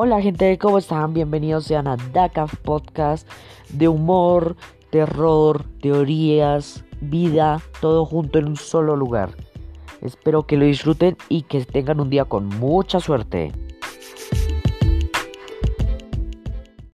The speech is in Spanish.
Hola gente, ¿cómo están? Bienvenidos sean a DACAF Podcast de humor, terror, teorías, vida, todo junto en un solo lugar. Espero que lo disfruten y que tengan un día con mucha suerte.